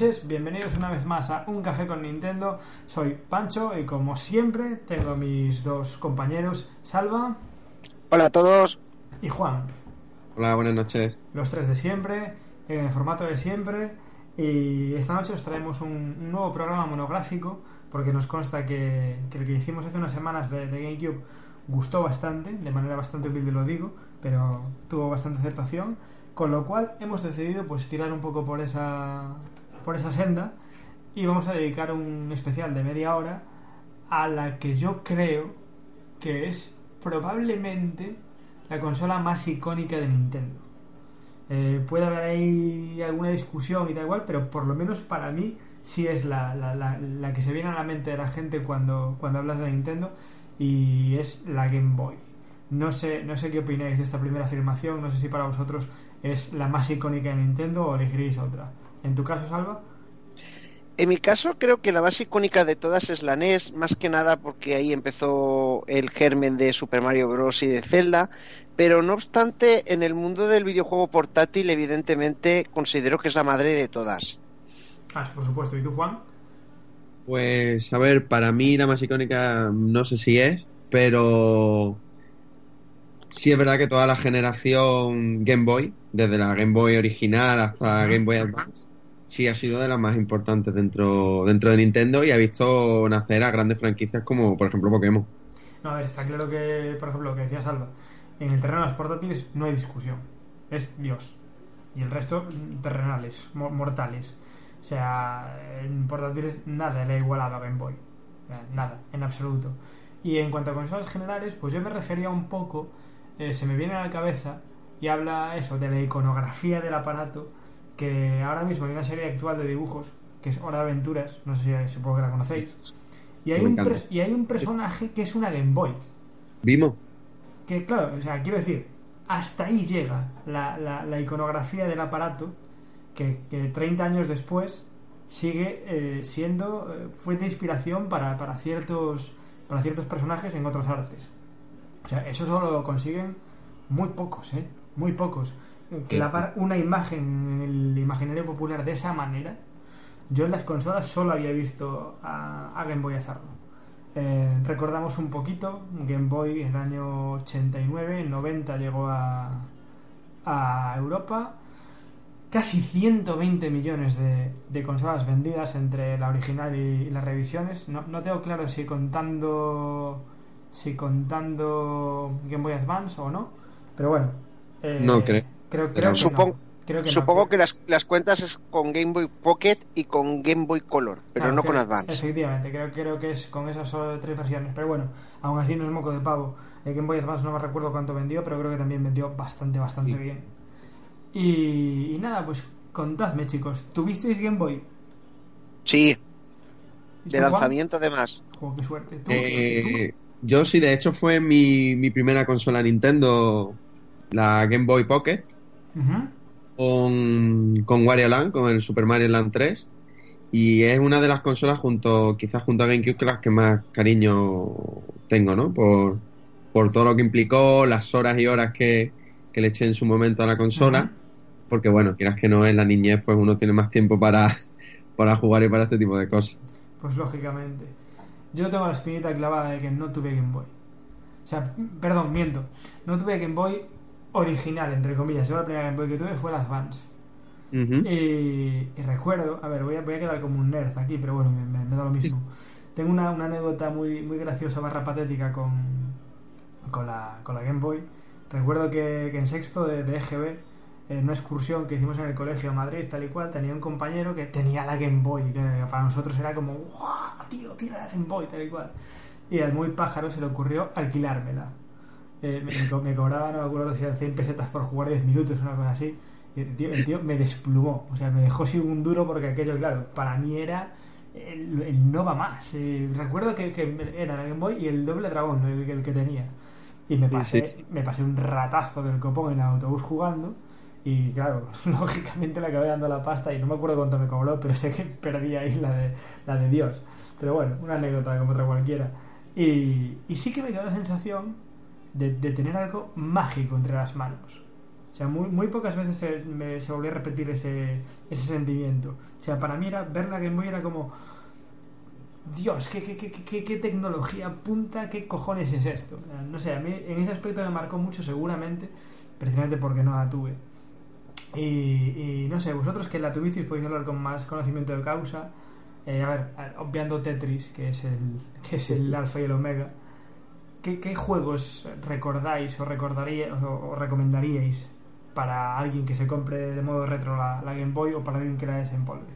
noches, bienvenidos una vez más a Un Café con Nintendo. Soy Pancho y como siempre tengo a mis dos compañeros, Salva. Hola a todos. Y Juan. Hola, buenas noches. Los tres de siempre, en el formato de siempre. Y esta noche os traemos un, nuevo programa monográfico porque nos consta que, el que hicimos hace unas semanas de, de GameCube gustó bastante, de manera bastante humilde lo digo, pero tuvo bastante aceptación con lo cual hemos decidido pues tirar un poco por esa, por esa senda y vamos a dedicar un especial de media hora a la que yo creo que es probablemente la consola más icónica de Nintendo. Eh, puede haber ahí alguna discusión y tal igual, pero por lo menos para mí sí es la, la, la, la, que se viene a la mente de la gente cuando, cuando hablas de Nintendo y es la Game Boy. No sé, no sé qué opináis de esta primera afirmación, no sé si para vosotros es la más icónica de Nintendo o elegiréis otra. ¿En tu caso, Salva? En mi caso creo que la más icónica de todas es la NES, más que nada porque ahí empezó el germen de Super Mario Bros. y de Zelda, pero no obstante, en el mundo del videojuego portátil evidentemente considero que es la madre de todas. Ah, por supuesto. ¿Y tú, Juan? Pues, a ver, para mí la más icónica no sé si es, pero sí es verdad que toda la generación Game Boy, desde la Game Boy original hasta Game Boy Advance, sí ha sido de las más importantes dentro, dentro de Nintendo y ha visto nacer a grandes franquicias como, por ejemplo, Pokémon. No, a ver, está claro que, por ejemplo, lo que decía Salva, en el terreno de los portátiles no hay discusión. Es Dios. Y el resto, terrenales, mortales. O sea, en portátiles nada le ha igualado a Game Boy. Nada, en absoluto. Y en cuanto a consolas generales, pues yo me refería un poco eh, se me viene a la cabeza y habla eso de la iconografía del aparato que ahora mismo hay una serie actual de dibujos que es Hora de Aventuras, no sé si supongo que la conocéis. Y hay, un y hay un personaje que es una Game Boy. Vimo. Que claro, o sea, quiero decir, hasta ahí llega la, la, iconografía del aparato que, que, 30 años después sigue eh, siendo eh, fuente de inspiración para, para, ciertos, para ciertos personajes en otras artes. O sea, eso solo lo consiguen muy pocos, ¿eh? Muy pocos. La una imagen en el imaginario popular de esa manera, yo en las consolas solo había visto a, Game Boy hacerlo. Eh, recordamos un poquito, Game Boy en el año 89, en 90 llegó a, a Europa, casi 120 millones de, de, consolas vendidas entre la original y, las revisiones. No, no, tengo claro si contando si contando Game Boy Advance o no. Pero bueno. Eh, no creo. Creo, que supongo, que, supongo que las, las, cuentas es con Game Boy Pocket y con Game Boy Color, pero no con Advance. Efectivamente, creo, creo que es con esas tres versiones. Pero bueno, aún así no es moco de pavo. El Game Boy Advance no me recuerdo cuánto vendió, pero creo que también vendió bastante, bastante bien. Y, y, nada, pues contadme, chicos. ¿Tuvisteis Game Boy? Sí. De lanzamiento, además. Juego, qué suerte. eh, yo sí, de hecho fue mi, mi primera consola Nintendo, la Game Boy Pocket, con, con Wario Land, con el Super Mario Land 3. Y es una de las consolas, junto quizás junto a GameCube, que las que más cariño tengo, ¿no? Por, por todo lo que implicó, las horas y horas que, le eché en su momento a la consola. Porque, bueno, quieras que no, en la niñez, pues uno tiene más tiempo para, para jugar y para este tipo de cosas. Pues lógicamente. Yo tengo la espinita clavada de que no tuve Game Boy. O sea, perdón, miento. No tuve Game Boy original, entre comillas. Yo la primera Game Boy que tuve fue la Advance. y, recuerdo, a ver, voy a, voy a quedar como un nerd aquí, pero bueno, me, da lo mismo. Tengo una, anécdota muy, muy graciosa, barra patética con, con, la, con la Game Boy. Recuerdo que, en sexto de, de EGB en una excursión que hicimos en el colegio Madrid, tal y cual, tenía un compañero que tenía la Game Boy, que para nosotros era como, ¡guau, tío, tiene la Game Boy, tal y cual! Y al muy pájaro se le ocurrió alquilármela. Eh, me, cobraba, no me acuerdo si eran 100 pesetas por jugar 10 minutos, una cosa así. Y el tío, el tío me desplumó, o sea, me dejó sin un duro porque aquello, claro, para mí era el, no va más. Eh, recuerdo que, era la Game Boy y el doble dragón, el, el que tenía. Y me pasé, me pasé un ratazo del copón en el autobús jugando y claro, lógicamente le acabé dando la pasta y no me acuerdo cuánto me cobró, pero sé que perdí ahí la de, la de Dios. Pero bueno, una anécdota como otra cualquiera. Y, y sí que me quedó la sensación de, de, tener algo mágico entre las manos. O sea, muy, muy pocas veces se, me, se volvió a repetir ese, ese sentimiento. O sea, para mí era ver la Game Boy era como... Dios, ¿qué, qué, qué, qué, qué tecnología punta, qué cojones es esto? No sé, a mí en ese aspecto me marcó mucho seguramente, precisamente porque no la tuve. Y, y no sé, vosotros que la tuvisteis podéis hablar con más conocimiento de causa. Eh, a ver, obviando Tetris, que es el, que es el alfa y el omega. ¿Qué, qué juegos recordáis o, recordaríais o, o recomendaríais para alguien que se compre de modo retro la, la Game Boy o para alguien que la desempolve?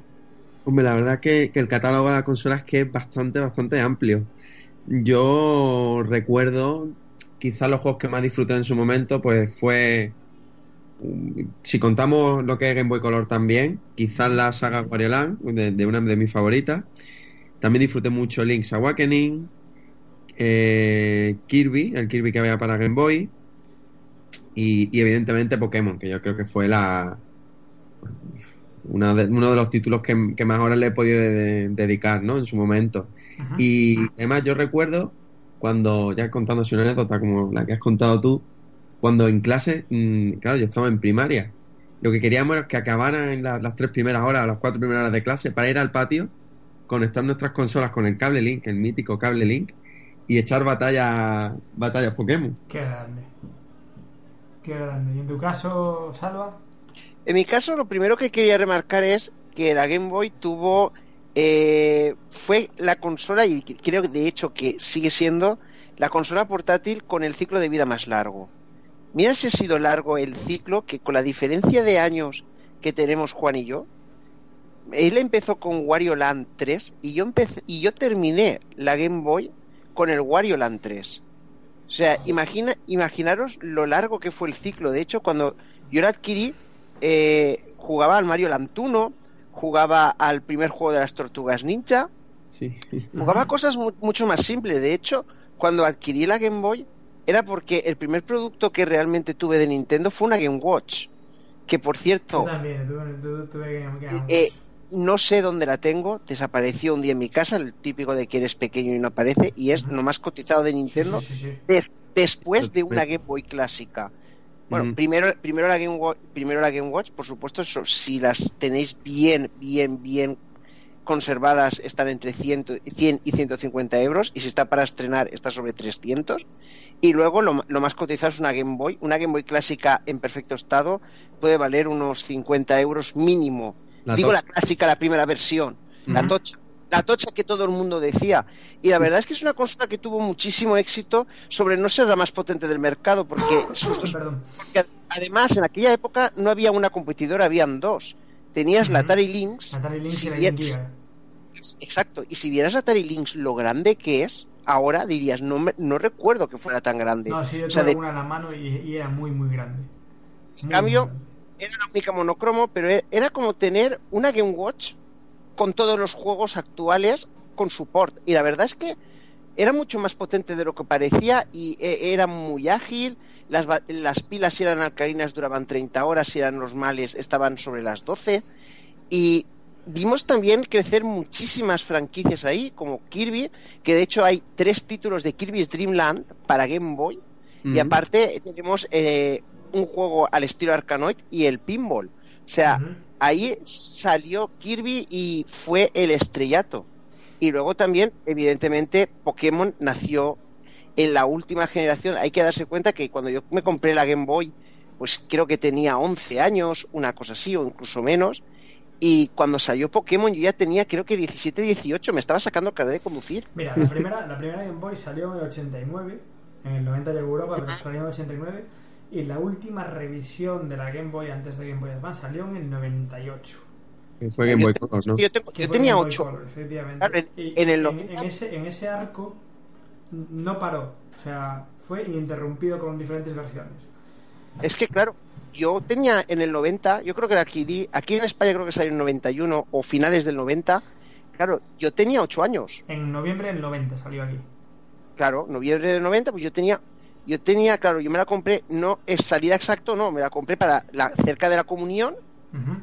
Hombre, la verdad que, que el catálogo de la consola es que es bastante, bastante amplio. Yo recuerdo, quizás los juegos que más disfruté en su momento, pues fue, si contamos lo que es Game Boy Color también, quizás la saga Wario Land, de, de una de mis favoritas. También disfruté mucho Link's Awakening, eh, Kirby, el Kirby que había para Game Boy, y, y evidentemente Pokémon, que yo creo que fue la, una de- uno de los títulos que, que más horas le he podido de- de- dedicar, ¿no? En su momento. Y además yo recuerdo cuando, ya contando una anécdota como la que has contado tú, cuando en clase, mm, claro, yo estaba en primaria, lo que queríamos era que acabaran en la- las tres primeras horas, las cuatro primeras horas de clase, para ir al patio, conectar nuestras consolas con el cable Link, el mítico cable Link, y echar batalla, batallas Pokémon. Qué grande. Qué grande. ¿Y en tu caso, Salva? En mi caso, lo primero que quería remarcar es que la Game Boy tuvo. eh, fue la consola, y creo que de hecho que sigue siendo la consola portátil con el ciclo de vida más largo. Mira si ha sido largo el ciclo, que con la diferencia de años que tenemos Juan y yo, él empezó con Wario Land 3 y yo, empecé, y yo terminé la Game Boy con el Wario Land 3. O sea, imagina, imaginaros lo largo que fue el ciclo. De hecho, cuando yo la adquirí, eh, jugaba al Mario Land 1, jugaba al primer juego de las Tortugas Ninja, Sí. jugaba cosas mu- mucho más simples. De hecho, cuando adquirí la Game Boy, era porque el primer producto que realmente tuve de Nintendo fue una Game Watch. Que por Yo cierto, también, tuve, tuve- que- eh, no sé dónde la tengo, desapareció un día en mi casa, el típico de que eres pequeño y no aparece, y es Ujú. lo más cotizado de Nintendo sí, sí, sí. des- después de una Game Boy clásica. Bueno, primero, primero, la Game Watch, primero la Game Watch, por supuesto, eso, si las tenéis bien, bien, bien conservadas, están entre 100, 100 y 150 euros, y si está para estrenar, está sobre 300. Y luego lo, lo más cotizado es una Game Boy. Una Game Boy clásica en perfecto estado puede valer unos 50 euros mínimo. La Digo la clásica, la primera versión, la tocha. La tocha que todo el mundo decía. Y la verdad es que es una consola que tuvo muchísimo éxito sobre no ser la más potente del mercado, porque, además en aquella época no había una competidora, habían dos. Tenías la. Atari Lynx. Atari Lynx si y la Gear. Exacto. Y si vieras la Atari Lynx lo grande que es, ahora dirías, no, me- no recuerdo que fuera tan grande. No, sí, yo O sea, tuve de- una en la mano y, y era muy, muy grande. Muy, cambio, era la única monocromo, pero e- era como tener una Game Watch con todos los juegos actuales con support. Y la verdad es que era mucho más potente de lo que parecía y e- era muy ágil. Las, las pilas si eran alcalinas duraban 30 horas, si eran normales estaban sobre las 12. Y vimos también crecer muchísimas franquicias ahí, como Kirby, que de hecho hay tres títulos de Kirby's Dream Land para Game Boy. Y aparte tenemos eh, un juego al estilo Arkanoid y el pinball. O sea, ahí salió Kirby y fue el estrellato. Y luego también, evidentemente, Pokémon nació en la última generación. Hay que darse cuenta que cuando yo me compré la Game Boy, pues creo que tenía 11 años, una cosa así, o incluso menos. Y cuando salió Pokémon yo ya tenía creo que 17, 18, me estaba sacando el carnet de conducir. Mira, la primera, la primera Game Boy salió en el 89, en el 90 llegó Europa, pero salió en el 89. Y la última revisión de la Game Boy antes de Game Boy Advance salió en el 98. Que fue Game Boy Color, ¿no? Yo, tengo- tenía Game Boy 8. Color, efectivamente. Claro, en- en el en, 90. ese, en ese arco no paró. O sea, fue ininterrumpido con diferentes versiones. Es que, claro, yo tenía en el 90, yo creo que la adquirí, aquí en España creo que salió en el 91 o finales del 90. Claro, yo tenía 8 años. En noviembre del 90 salió aquí. Claro, noviembre del 90, pues yo tenía, yo tenía, claro, yo me la compré, no es salida exacto, no, me la compré para la, cerca de la comunión. Ujú.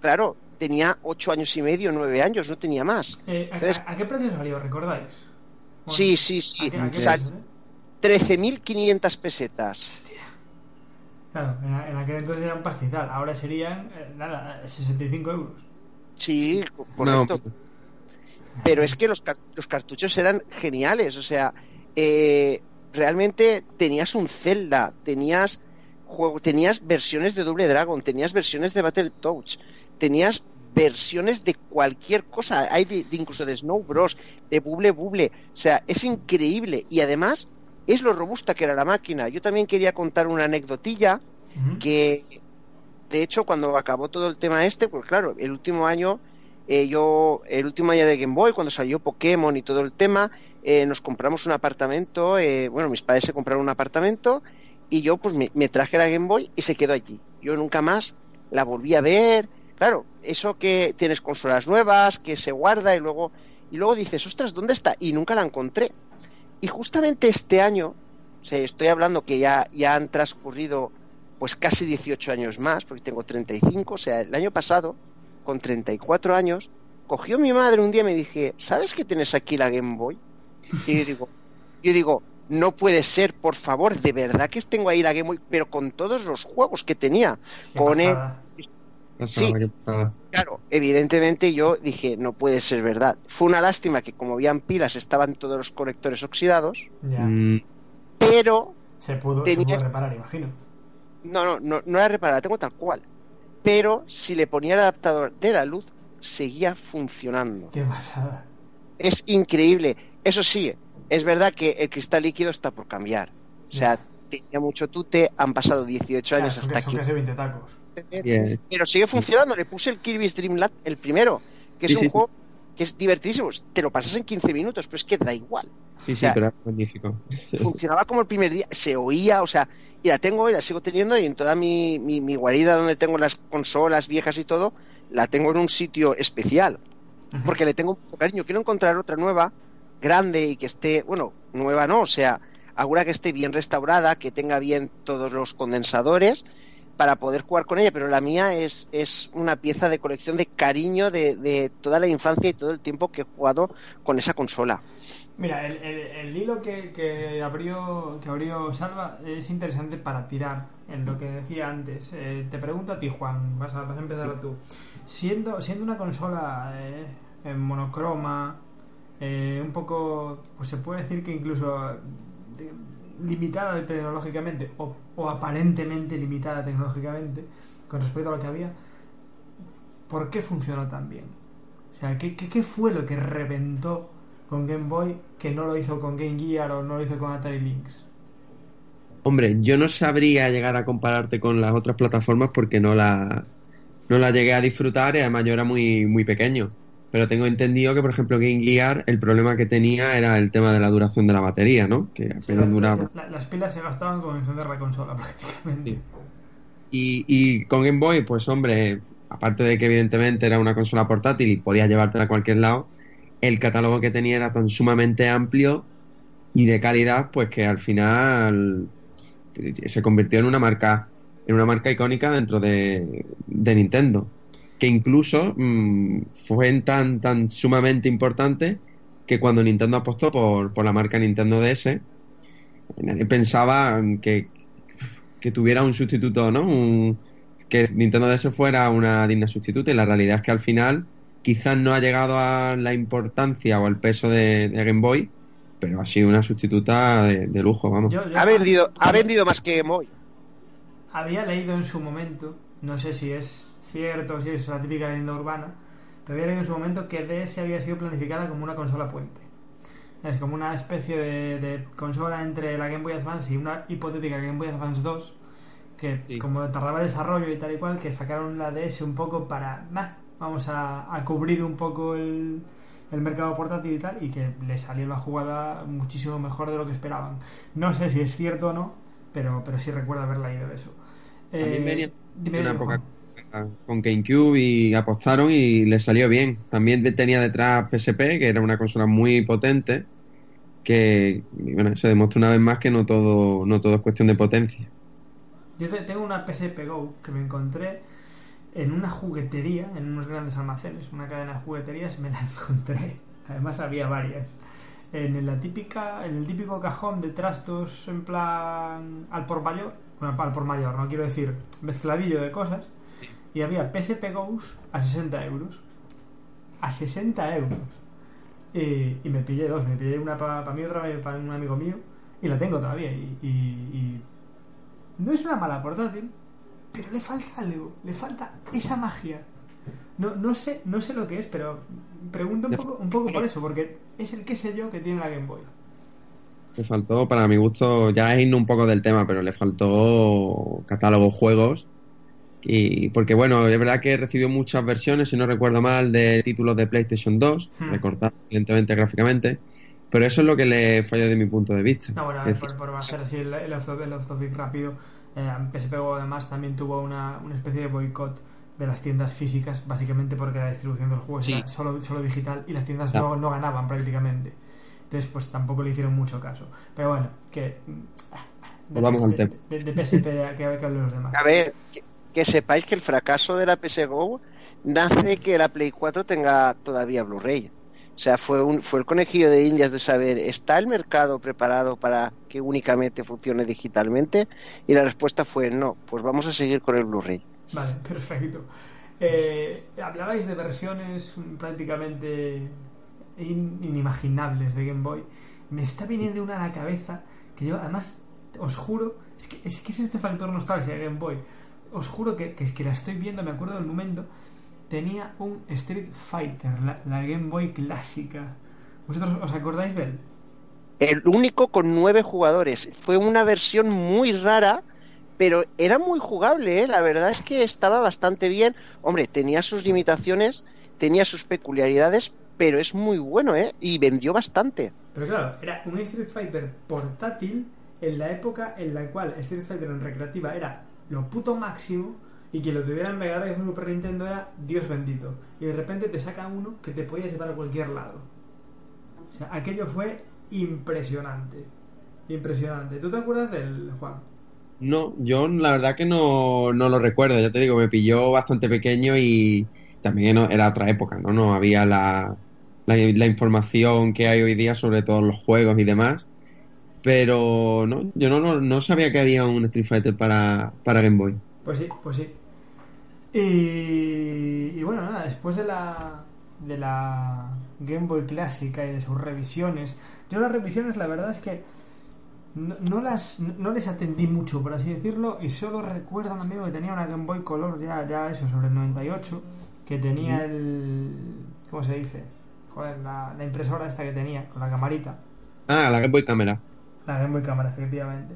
Claro, tenía 8 años y medio, 9 años, no tenía más. Eh, ¿a, Entonces- a- a qué precio salió? ¿Recordáis? Bueno, Sí, sí, sí. ¿a qué- a qué Sal- precio, eh? 13.500 pesetas. Claro, en, en aquel entonces era un pastizal, ahora serían, eh, nada, 65 euros. Sí, correcto. No, Pero es que los, los cartuchos eran geniales, o sea, eh, realmente tenías un Zelda, tenías juego, tenías versiones de Double Dragon, tenías versiones de Battletoads, tenías versiones de cualquier cosa, hay de, de incluso de Snow Bros, de Bubble Bubble, o sea, es increíble y además es lo robusta que era la máquina. Yo también quería contar una anecdotilla que de hecho cuando acabó todo el tema este, pues claro, el último año, eh, yo, el último año de Game Boy, cuando salió Pokémon y todo el tema, eh, nos compramos un apartamento, eh, bueno, mis padres se compraron un apartamento y yo pues me, me traje la Game Boy y se quedó allí. Yo nunca más la volví a ver. Claro, eso que tienes consolas nuevas, que se guarda y luego, y luego dices, ostras, ¿dónde está? Y nunca la encontré. Y justamente este año, o sea, estoy hablando que ya, ya han transcurrido pues casi 18 años más, porque tengo 35, o sea, el año pasado, con 34 años, cogió mi madre un día y me dije, ¿sabes que tienes aquí la Game Boy? Y yo digo, yo digo, no puede ser, por favor, de verdad que tengo ahí la Game Boy, pero con todos los juegos que tenía. Qué Pone, pasada. Sí. Claro, evidentemente yo dije, no puede ser verdad. Fue una lástima que como habían pilas estaban todos los conectores oxidados, Ya. Mm, pero Se pudo, se pudo reparar, imagino. no, no, no, no era reparada, la tengo tal cual. Pero si le ponía el adaptador de la luz, seguía funcionando. Qué pasada. Es increíble. Eso sí, es verdad que el cristal líquido está por cambiar. O sea, tenía mucho tute, han pasado 18 Claro, años hasta que, son aquí. casi 20 tacos. Bien. Pero sigue funcionando. Le puse el Kirby's Dream Land, el primero, que es Sí, un sí, sí. juego que es divertidísimo. Te lo pasas en 15 minutos, pero es que da igual. Sí, O sí, pero es magnífico. funcionaba como el primer día, se oía, o sea, y la tengo y la sigo teniendo y en toda mi, mi, mi guarida donde tengo las consolas viejas y todo, la tengo en un sitio especial, porque le tengo mucho cariño. Quiero encontrar otra nueva, grande y que esté, bueno, nueva no, o sea, alguna que esté bien restaurada, que tenga bien todos los condensadores para poder jugar con ella, pero la mía es, es una pieza de colección de cariño de, de toda la infancia y todo el tiempo que he jugado con esa consola. Mira, el, el- el hilo que, que abrió que abrió Salva es interesante para tirar en lo que decía antes. Eh, te pregunto a ti, Juan, vas a, vas a empezar tú. Siendo, siendo una consola eh, en monocroma, eh, un poco, pues se puede decir que incluso de- limitada tecnológicamente o, o aparentemente limitada tecnológicamente con respecto a lo que había, ¿por qué funcionó tan bien? O sea, ¿qué, qué, fue lo que reventó con Game Boy que no lo hizo con Game Gear o no lo hizo con Atari Lynx? Hombre, yo no sabría llegar a compararte con las otras plataformas porque no la, no la llegué a disfrutar y además yo era muy, muy pequeño. Pero tengo entendido que, por ejemplo, Game Gear, el problema que tenía era el tema de la duración de la batería, ¿no? Que apenas duraba. La- las pilas se gastaban con encender la consola prácticamente. Sí. Y, y con Game Boy, pues hombre, aparte de que evidentemente era una consola portátil y podías llevártela a cualquier lado, el catálogo que tenía era tan sumamente amplio y de calidad, pues que al final se convirtió en una marca, en una marca icónica dentro de, de Nintendo. Que incluso mm, fue tan, tan sumamente importante que cuando Nintendo apostó por, por la marca Nintendo DS, nadie pensaba que, que tuviera un sustituto, ¿no? Un- que Nintendo DS fuera una digna sustituta y la realidad es que al final quizás no ha llegado a la importancia o al peso de, de Game Boy, pero ha sido una sustituta de, de lujo, vamos. Yo- yo- Ha vendido, ha vendido más que Game Boy. Había leído en su momento, no sé si es cierto o si es la típica leyenda urbana, pero había leído en su momento que DS había sido planificada como una consola puente. Es como una especie de, de consola entre la Game Boy Advance y una hipotética Game Boy Advance 2, que Sí. como tardaba el desarrollo y tal y cual, que sacaron la DS un poco para, "Nah, vamos a, a cubrir un poco el, el mercado portátil y tal, y que le salió la jugada muchísimo mejor de lo que esperaban. No sé si es cierto o no, pero, pero sí recuerdo haber leído eso. También Eh, venía dime, una época. Con GameCube y apostaron y les salió bien. También tenía detrás PSP, que era una consola muy potente, que bueno, se demostró una vez más que no todo, no todo es cuestión de potencia. Yo te- tengo una PSP Go que me encontré en una juguetería, en unos grandes almacenes, una cadena de jugueterías, me la encontré. Además había varias. En la típica, en el típico cajón de trastos en plan al por mayor, bueno, al por mayor, no quiero decir mezcladillo de cosas, y había PSP Goes a 60 euros. A 60 euros. Y, y me pillé dos, me pillé una para mí, otra para un amigo mío, y la tengo todavía. Y, y- y no es una mala portátil, pero le falta algo, le falta esa magia. No, no sé, no sé lo que es, pero pregunto un poco, un poco por eso, porque es el que sé yo que tiene la Game Boy. Le faltó, para mi gusto, ya es irnos un poco del tema, pero le faltó catálogo juegos. Y porque, bueno, es verdad que recibió muchas versiones, si no recuerdo mal, de títulos de PlayStation 2, Hmm. recortados evidentemente gráficamente. Pero eso es lo que le falló de mi punto de vista. No, bueno, a Es ver, decir, por, por hacer así el, el off the- el off topic rápido, eh, PSP además también tuvo una, una especie de boicot de las tiendas físicas, básicamente porque la distribución del juego Sí. era solo, solo digital y las tiendas no, no ganaban prácticamente. Entonces, pues tampoco le hicieron mucho caso. Pero bueno, que. de Volvamos al tema. De, de PSP que, que hablen los demás. A ver, que, que sepáis que el fracaso de la PS Go nace que la Play 4 tenga todavía Blu-ray. O sea, fue, un, fue el conejillo de indias de saber, ¿está el mercado preparado para que únicamente funcione digitalmente? Y la respuesta fue no, pues vamos a seguir con el Blu-ray. Vale, perfecto. Eh, hablabais de versiones prácticamente in- inimaginables de Game Boy. Me está viniendo una a la cabeza que yo, además, os juro, es que es, que es este factor nostalgia de Game Boy. Os juro que, que es que la estoy viendo, me acuerdo del momento. Tenía un Street Fighter, la, la Game Boy clásica. ¿Vosotros os acordáis de él? El único con nueve jugadores. Fue una versión muy rara, pero era muy jugable, ¿eh? La verdad es que estaba bastante bien. Hombre, tenía sus limitaciones, tenía sus peculiaridades, pero es muy bueno, ¿eh? Y vendió bastante. Pero claro, era un Street Fighter portátil en la época en la cual Street Fighter en recreativa era lo puto máximo y quien lo tuviera en Super Nintendo era Dios bendito. Y de repente te sacan uno que te podías llevar a cualquier lado. O sea, aquello fue impresionante. Impresionante. ¿Tú te acuerdas del Juan? No, yo la verdad que no, no lo recuerdo, ya te digo, me pilló bastante pequeño y también era otra época, ¿no? No había la, la información que hay hoy día sobre todos los juegos y demás. Pero no, yo no, no, no sabía que había un Street Fighter para, para Game Boy. Pues sí, pues sí. Y, y bueno, nada, después de la, de la Game Boy clásica y de sus revisiones, yo las revisiones la verdad es que no, no las no les atendí mucho, por así decirlo, y solo recuerdo a un amigo que tenía una Game Boy Color ya, ya eso, sobre el 98, que tenía el... ¿Cómo se dice? Joder, la, la impresora esta que tenía, con la camarita. Ah, la Game Boy Cámara. La Game Boy Cámara, efectivamente.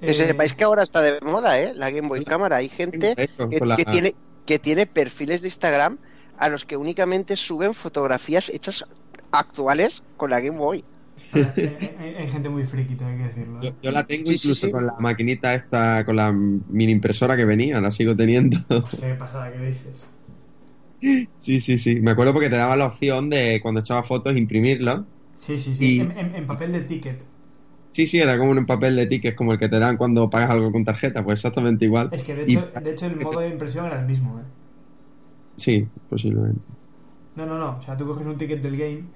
Que Eh, sepáis que ahora está de moda, ¿eh? La Game Boy Cámara. Hay gente Eso, que, con la- que tiene, que tiene perfiles de Instagram a los que únicamente suben fotografías hechas actuales con la Game Boy. hay, hay- hay gente muy friki, hay que decirlo. ¿eh? Yo, yo la tengo incluso sí. con la maquinita esta, con la mini impresora que venía, la sigo teniendo. Hostia, qué pasada que dices. Sí, sí, sí. Me acuerdo porque te daba la opción de cuando echaba fotos imprimirla. Sí, sí, sí. Y- En, en- en papel de ticket. Sí, sí, era como un papel de tickets como el que te dan cuando pagas algo con tarjeta, pues exactamente igual. Es que de Y- hecho, de hecho el modo de impresión era el mismo, ¿eh? Sí, posiblemente. No, no, no. O sea, tú coges un ticket del game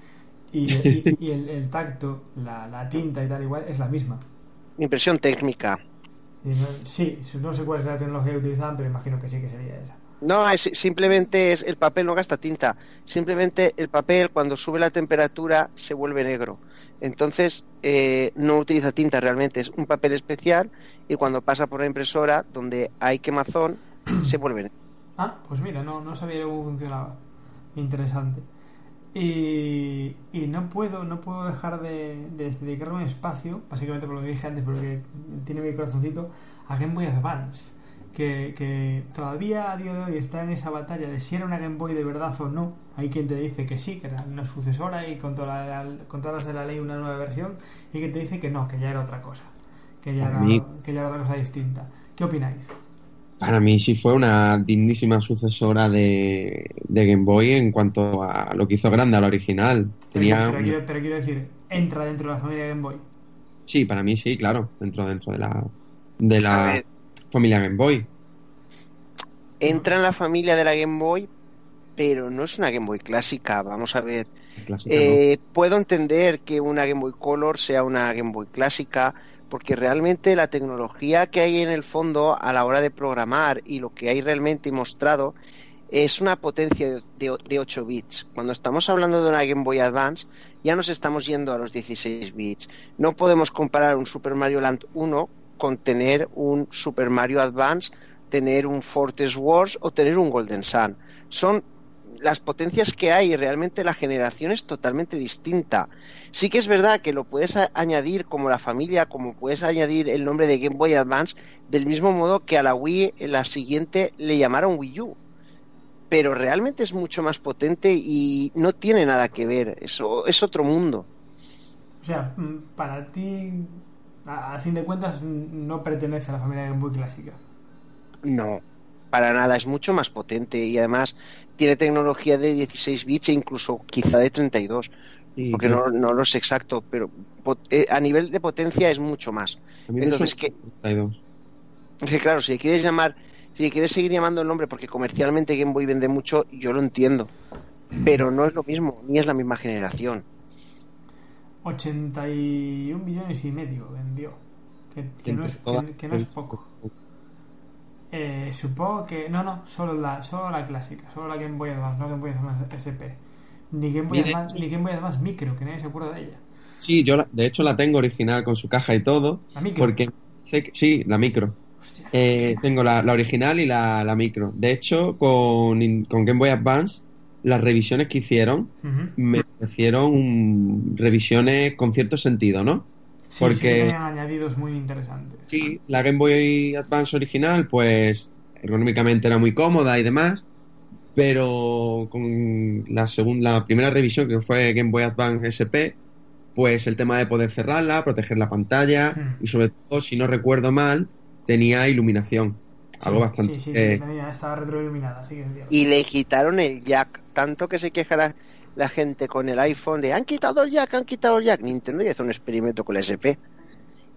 y, y- y el, el tacto, la, la tinta y tal, igual, es la misma. Impresión técnica. Sí, no sé cuál es la tecnología que utilizaban, pero imagino que sí que sería esa. No, es, simplemente es el papel no gasta tinta. Simplemente el papel cuando sube la temperatura se vuelve negro. Entonces eh, no utiliza tinta realmente, es un papel especial y cuando pasa por la impresora donde hay quemazón se vuelve. Ah, pues mira, no, no sabía cómo funcionaba. Interesante. Y, y no puedo no puedo dejar de, de dedicarme un espacio, básicamente por lo que dije antes, porque tiene mi corazoncito, a Game Boy Advance. Que, que todavía a día de hoy está en esa batalla de si era una Game Boy de verdad o no. Hay quien te dice que sí, que era una sucesora y con, toda la- con todas las de la ley una nueva versión, y quien te dice que no, que ya era otra cosa. Que ya era, mí- que ya era otra cosa distinta. ¿Qué opináis? Para mí sí fue una dignísima sucesora de, de Game Boy en cuanto a lo que hizo grande a la original. Pero, Tenía pero quiero, pero quiero decir, entra dentro de la familia Game Boy. Sí, para mí sí, claro, dentro dentro de la de A la ver. Familia Game Boy. Entra en la familia de la Game Boy, pero no es una Game Boy clásica. Vamos a ver. Clásica, ¿no? Eh, puedo entender que una Game Boy Color sea una Game Boy clásica porque realmente la tecnología que hay en el fondo a la hora de programar y lo que hay realmente mostrado es una potencia de, de 8 bits. Cuando estamos hablando de una Game Boy Advance, ya nos estamos yendo a los 16 bits. No podemos comparar un Super Mario Land 1 con tener un Super Mario Advance, tener un Fortress Wars o tener un Golden Sun. Son las potencias que hay, realmente la generación es totalmente distinta. Sí que es verdad que lo puedes añadir como la familia, como puedes añadir el nombre de Game Boy Advance, del mismo modo que a la Wii la siguiente le llamaron Wii U. Pero realmente es mucho más potente y no tiene nada que ver, eso es otro mundo. O sea, mm, para ti, a, a fin de cuentas, no pertenece a la familia Game Boy clásica. No, para nada, es mucho más potente y además tiene tecnología de 16 bits e incluso quizá de 32. Sí, porque no, no, lo sé exacto, pero eh, a nivel de potencia es mucho más. Entonces, que, que, claro, si quieres llamar, si quieres seguir llamando el nombre porque comercialmente Game Boy vende mucho, yo lo entiendo. Pero no es lo mismo, ni es la misma generación. 81 millones y medio vendió. Que, que no, es, que, que no es poco. Eh, supongo que. No, no, solo la, solo la clásica, solo la Game Boy Advance, no Game Boy Advance SP. Ni Game Boy, Advance, ni Game Boy Advance Micro, que nadie se acuerda de ella. Sí, yo la, de hecho la tengo original con su caja y todo. ¿La micro? Porque sé que, sí, la micro. Eh, tengo la, la, original y la, la, micro. De hecho, con, con, Game Boy Advance, las revisiones que hicieron uh -huh. me parecieron revisiones con cierto sentido, ¿no? Sí, porque sí, tenían añadidos muy interesantes. Sí, la Game Boy Advance original, pues ergonómicamente era muy cómoda y demás, pero con la segunda, la primera revisión que fue Game Boy Advance SP, pues el tema de poder cerrarla, proteger la pantalla Hmm. y sobre todo, si no recuerdo mal, tenía iluminación. Sí, algo bastante. Sí, sí, eh, sí, tenía, estaba retroiluminada, sí que es. Y le quitaron el jack, tanto que se queja la, la gente con el iPhone de han quitado el jack, han quitado el jack. Nintendo ya hizo un experimento con la SP.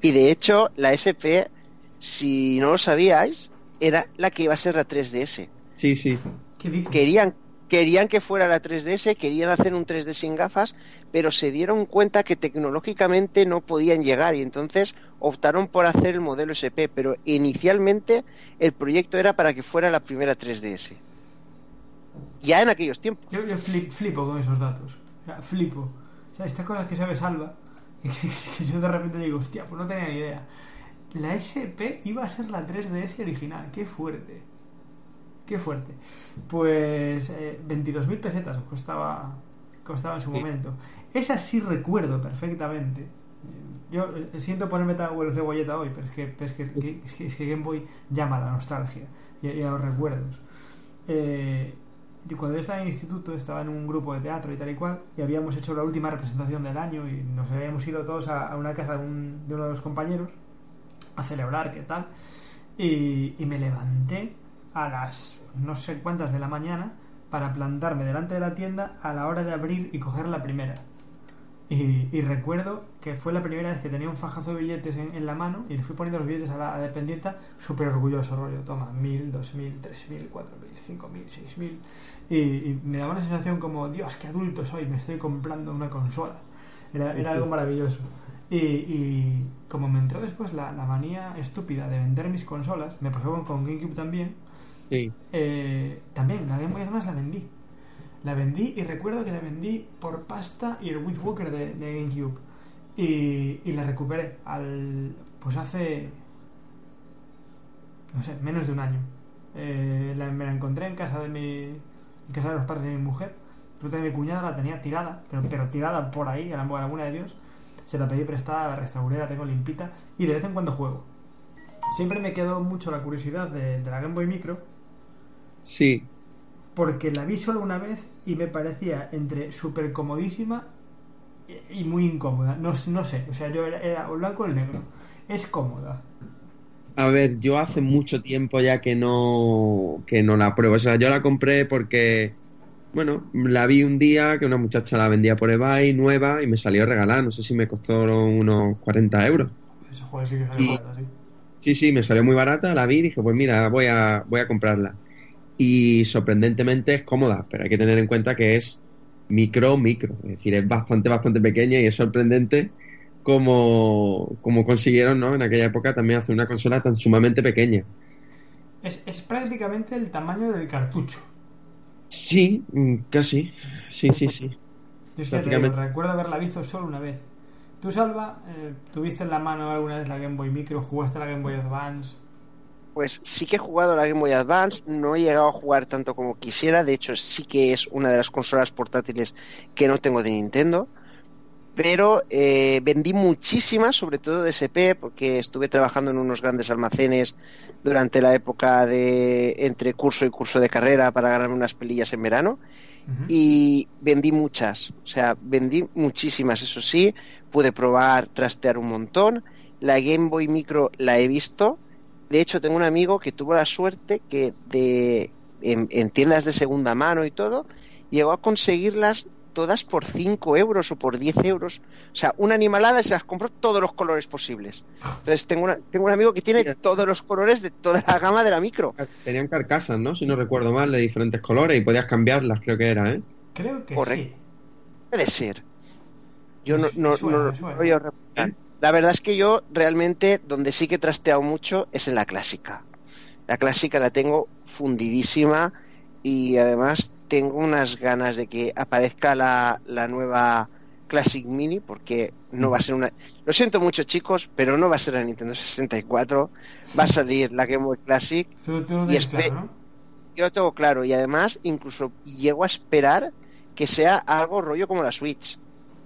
Y de hecho, la SP, si no lo sabíais, era la que iba a ser la 3DS. Sí, sí. ¿Qué dices? Querían, querían que fuera la 3DS, querían hacer un 3D sin gafas, pero se dieron cuenta que tecnológicamente no podían llegar y entonces optaron por hacer el modelo SP, pero inicialmente el proyecto era para que fuera la primera 3DS. Ya en aquellos tiempos. Yo, yo flip, flipo con esos datos. O sea, flipo. O sea, estas cosas que sabe Salva, y que, yo de repente digo, hostia, pues no tenía ni idea. La SP iba a ser la 3DS original. Qué fuerte. Qué fuerte. Pues eh, 22.000 pesetas costaba, costaba en su Sí. momento. Esa sí recuerdo perfectamente. Yo eh, siento ponerme tan huevo cebolleta hoy, pero es que, pero es que, que- es que, es que Game Boy llama a la nostalgia y, y a los recuerdos. Eh, y cuando yo estaba en el instituto, estaba en un grupo de teatro y tal y cual, y habíamos hecho la última representación del año y nos habíamos ido todos a, una casa de, un- de uno de los compañeros a celebrar, qué tal. Y me levanté a las no sé cuántas de la mañana para plantarme delante de la tienda a la hora de abrir y coger la primera. Y, y recuerdo que fue la primera vez que tenía un fajazo de billetes en, en la mano y le fui poniendo los billetes a la, a la dependienta, súper orgulloso, rollo, toma, mil, dos mil, tres mil, cuatro mil, cinco mil, seis mil. Y, y me daba una sensación como, Dios, qué adulto soy, me estoy comprando una consola. Era, era algo maravilloso. Y, y como me entró después la, la manía estúpida de vender mis consolas, me pasó con, con GameCube también, Sí. eh, también la Game Boy Advance la vendí. La vendí y recuerdo que la vendí por pasta y el With Walker de, de GameCube. Y, y la recuperé al. Pues hace. No sé, menos de un año. Eh, la- me la encontré en casa de mi. En casa de los padres de mi mujer. Resulta que mi cuñada la tenía tirada, pero, pero tirada por ahí, a la, a la buena de Dios. Se la pedí prestada, la restauré, la tengo limpita. Y de vez en cuando juego. Siempre me quedó mucho la curiosidad de, de la Game Boy Micro Sí. Porque la vi solo una vez y me parecía entre súper comodísima y, muy incómoda. No, no sé, o sea, yo era, era o blanco o el negro. Es cómoda. A ver, yo hace mucho tiempo ya que no que no la pruebo. O sea, yo la compré porque, bueno, la vi un día que una muchacha la vendía por eBay nueva y me salió regalada. No sé si me costó unos 40 euros. Ese juego sí que Y- barata, sí. Sí, sí, me salió muy barata, la vi y dije, pues mira, voy a, voy a comprarla. Y sorprendentemente es cómoda, pero hay que tener en cuenta que es micro, micro. Es decir, es bastante, bastante pequeña y es sorprendente como, como consiguieron ¿no? en aquella época también hacer una consola tan sumamente pequeña. Es, es prácticamente el tamaño del cartucho. Sí, mm, casi. Sí, sí, sí. Yo es que digo, recuerdo haberla visto solo una vez. ¿Tú, Salva, eh, tuviste en la mano alguna vez la Game Boy Micro? ¿Jugaste la Game Boy Advance? Pues sí que he jugado la Game Boy Advance, no he llegado a jugar tanto como quisiera, de hecho sí que es una de las consolas portátiles que no tengo de Nintendo, pero eh, vendí muchísimas, sobre todo de SP, porque estuve trabajando en unos grandes almacenes durante la época de entre curso y curso de carrera para ganarme unas pelillas en verano y vendí muchas, o sea, vendí muchísimas, eso sí, pude probar, trastear un montón, la Game Boy Micro la he visto, de hecho tengo un amigo que tuvo la suerte que de en tiendas de segunda mano y todo, llegó a conseguirlas todas por 5 euros o por 10 euros. O sea, una animalada y se las compró todos los colores posibles. Entonces tengo, tengo un amigo que tiene todos los colores de toda la gama de la micro. Tenían carcasas, ¿no? Si no recuerdo mal, de diferentes colores y podías cambiarlas, creo que era, ¿eh? Creo que sí. Puede ser. Yo no, no, La verdad es que yo realmente donde sí que he trasteado mucho es en la clásica. La clásica la tengo fundidísima y además tengo unas ganas de que aparezca la, la nueva Classic Mini porque no va a ser una... Lo siento mucho chicos, pero no va a ser la Nintendo 64, va a salir la Game Boy Classic. y Yo lo tengo claro y además incluso llego a esperar que sea algo rollo como la Switch.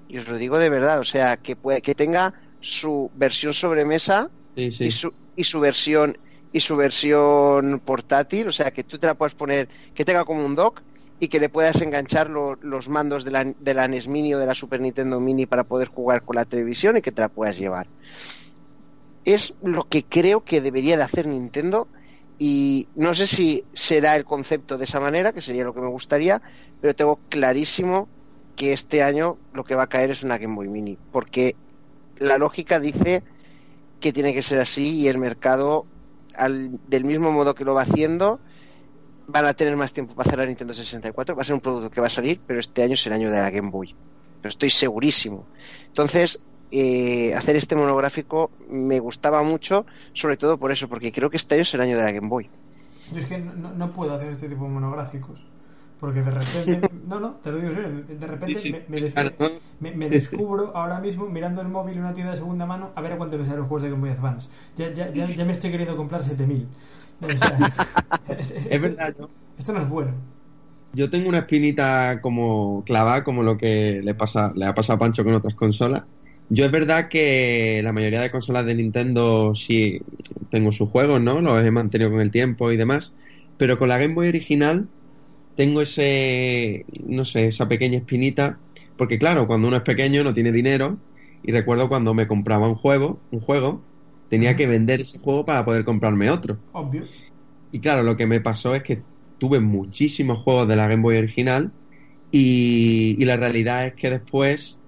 Y os lo digo de verdad, o sea, que, puede, que tenga su versión sobremesa Y, su, y su versión y su versión portátil, o sea, que tú te la puedas poner, que tenga como un dock y que le puedas enganchar los mandos de la, de la NES Mini o de la Super Nintendo Mini para poder jugar con la televisión y que te la puedas llevar. Es lo que creo que debería de hacer Nintendo y no sé si será el concepto de esa manera, que sería lo que me gustaría, pero tengo clarísimo que este año lo que va a caer es una Game Boy Mini, porque la lógica dice que tiene que ser así y el mercado, al, del mismo modo que lo va haciendo, van a tener más tiempo para hacer la Nintendo 64. Va a ser un producto que va a salir, pero este año es el año de la Game Boy. Lo estoy segurísimo. Entonces, eh, hacer este monográfico me gustaba mucho, sobre todo por eso, porque creo que este año es el año de la Game Boy. Yo es que no, puedo hacer este tipo de monográficos. Porque de repente, no, no, te lo digo serio, de repente me, descubro ahora mismo mirando el móvil en una tienda de segunda mano a ver a cuánto me salen los juegos de Game Boy Advance. Ya, ya, ya, ya me estoy queriendo comprar 7000. es verdad, Esto no es bueno. Yo tengo una espinita como clavada, como lo que le pasa, le ha pasado a Pancho con otras consolas. Yo es verdad que la mayoría de consolas de Nintendo sí tengo sus juegos, ¿no? Los he mantenido con el tiempo y demás. Pero con la Game Boy original tengo ese, no sé, esa pequeña espinita. Porque claro, cuando uno es pequeño no tiene dinero. Y recuerdo cuando me compraba un juego, un juego, tenía que vender ese juego para poder comprarme otro. Obvio. Y claro, lo que me pasó es que tuve muchísimos juegos de la Game Boy original y, la realidad es que después,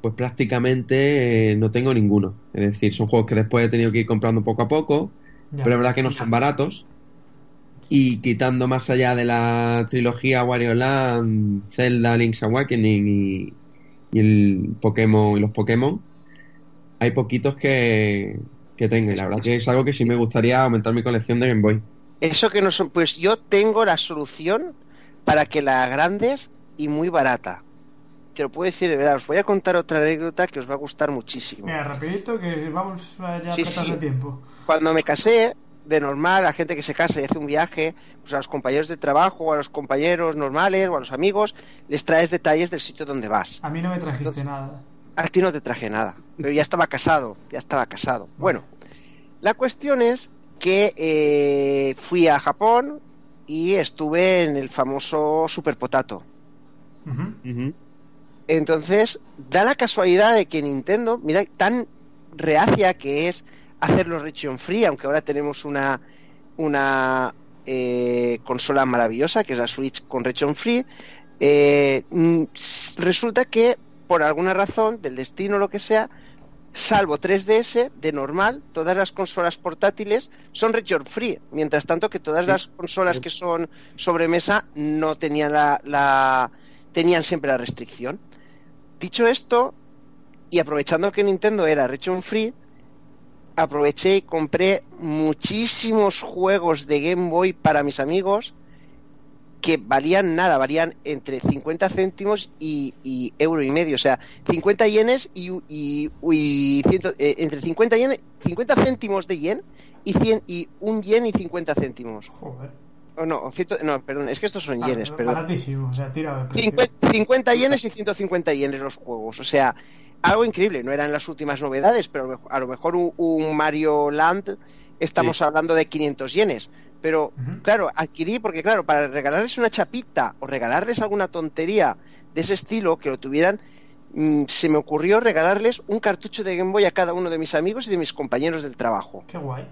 pues prácticamente eh, no tengo ninguno. Es decir, son juegos que después he tenido que ir comprando poco a poco, pero es verdad que no son baratos. Y quitando más allá de la trilogía Wario Land, Zelda, Link's Awakening y, y el Pokémon y los Pokémon, hay poquitos que, que tenga. Y la verdad que es algo que sí me gustaría aumentar mi colección de Game Boy. Eso que no son, pues yo tengo la solución para que la grandes y muy barata. Te lo puedo decir, de verdad, os voy a contar otra anécdota que os va a gustar muchísimo. Mira, rapidito, que vamos ya a tiempo. Cuando me casé, de normal, la gente que se casa y hace un viaje, pues a los compañeros de trabajo, o a los compañeros normales, o a los amigos, les traes detalles del sitio donde vas. A mí no me trajiste nada. A ti no te traje nada, pero ya estaba casado, ya estaba casado. Bueno, la cuestión es que eh, fui a Japón y estuve en el famoso Super Potato. Entonces, da la casualidad de que Nintendo, mira, tan reacia que es hacerlo region free, aunque ahora tenemos una, una eh, consola maravillosa que es la Switch con region free, eh, mm, resulta que por alguna razón del destino o lo que sea, salvo 3DS de normal, todas las consolas portátiles son region free, mientras tanto que todas las consolas que son sobremesa no tenían la, tenían siempre la restricción. Dicho esto, Y aprovechando que Nintendo era region free, aproveché y compré muchísimos juegos de Game Boy para mis amigos que valían nada, valían entre 50 céntimos y, y euro y medio, o sea, 50 yenes y, y, y ciento- eh, entre 50, yenes, 50 céntimos de yen y, 100, y un yen y 50 céntimos. Joder. O no, ciento- no, perdón, es que estos son Ah, yenes, perdón. Baratísimo, o sea, tira de precio. 50, 50 yenes y 150 yenes los juegos. O sea, algo increíble. No eran las últimas novedades, pero a lo mejor- un, un Mario Land estamos Sí. hablando de 500 yenes. Pero, claro, adquirí, porque claro, para regalarles una chapita o regalarles alguna tontería de ese estilo que lo tuvieran, mm, se me ocurrió regalarles un cartucho de Game Boy a cada uno de mis amigos y de mis compañeros del trabajo. Qué guay.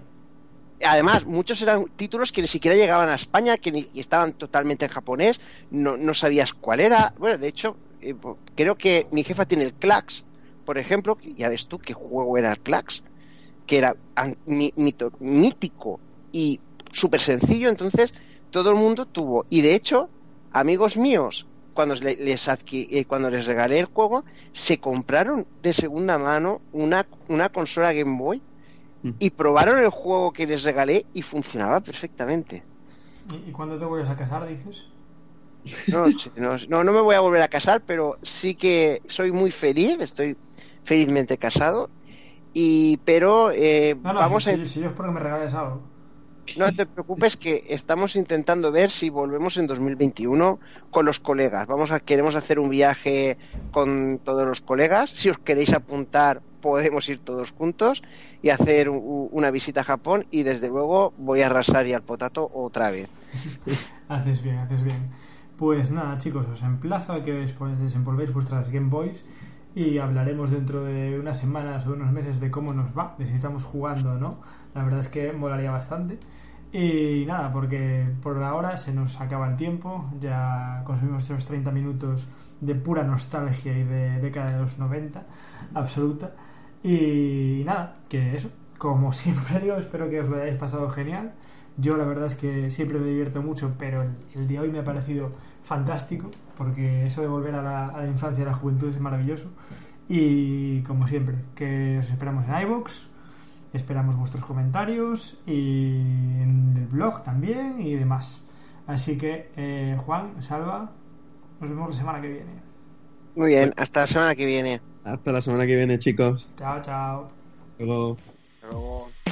Además, muchos eran títulos que ni siquiera llegaban a España, que ni, estaban totalmente en japonés, no, no sabías cuál era. Bueno, de hecho, eh, creo que mi jefa tiene el Clax, por ejemplo, ya ves tú qué juego era Clax, que era mito- mítico y súper sencillo, entonces todo el mundo tuvo. Y de hecho, amigos míos, cuando le- les, adqui- eh, cuando les regalé el juego, se compraron de segunda mano una, una consola Game Boy y probaron el juego que les regalé y funcionaba perfectamente. ¿Y, cuándo te vuelves a casar, dices? No, sé, no, no, no me voy a volver a casar, pero sí que soy muy feliz, estoy felizmente casado. Y pero eh, No, no, vamos si, a, si- si yo es porque me regales algo. no te preocupes que estamos intentando ver si volvemos en 2021 con los colegas. Vamos a queremos hacer un viaje con todos los colegas. Si os queréis apuntar, podemos ir todos juntos y hacer una visita a Japón. Y desde luego voy a arrasar ya al potato otra vez. Haces bien, haces bien. Pues nada, chicos, os emplazo a que despo- desempolvéis vuestras Game Boys y hablaremos dentro de unas semanas o unos meses de cómo nos va, de si estamos jugando o no. La verdad es que molaría bastante. Y nada, porque por ahora se nos acaba el tiempo, ya consumimos esos 30 minutos de pura nostalgia y de década de los 90, absoluta. Y nada, que eso, como siempre digo, espero que os lo hayáis pasado genial. Yo la verdad es que siempre me divierto mucho, pero el, el de hoy me ha parecido fantástico, porque eso de volver a la, a la infancia y a la juventud es maravilloso. Y como siempre, que os esperamos en iVoox, esperamos vuestros comentarios y en el blog también y demás. Así que, eh, Juan, Salva, nos vemos la semana que viene. Muy bien, hasta la semana que viene. Hasta la semana que viene, chicos. Chao, chao. Hasta luego. Hasta luego.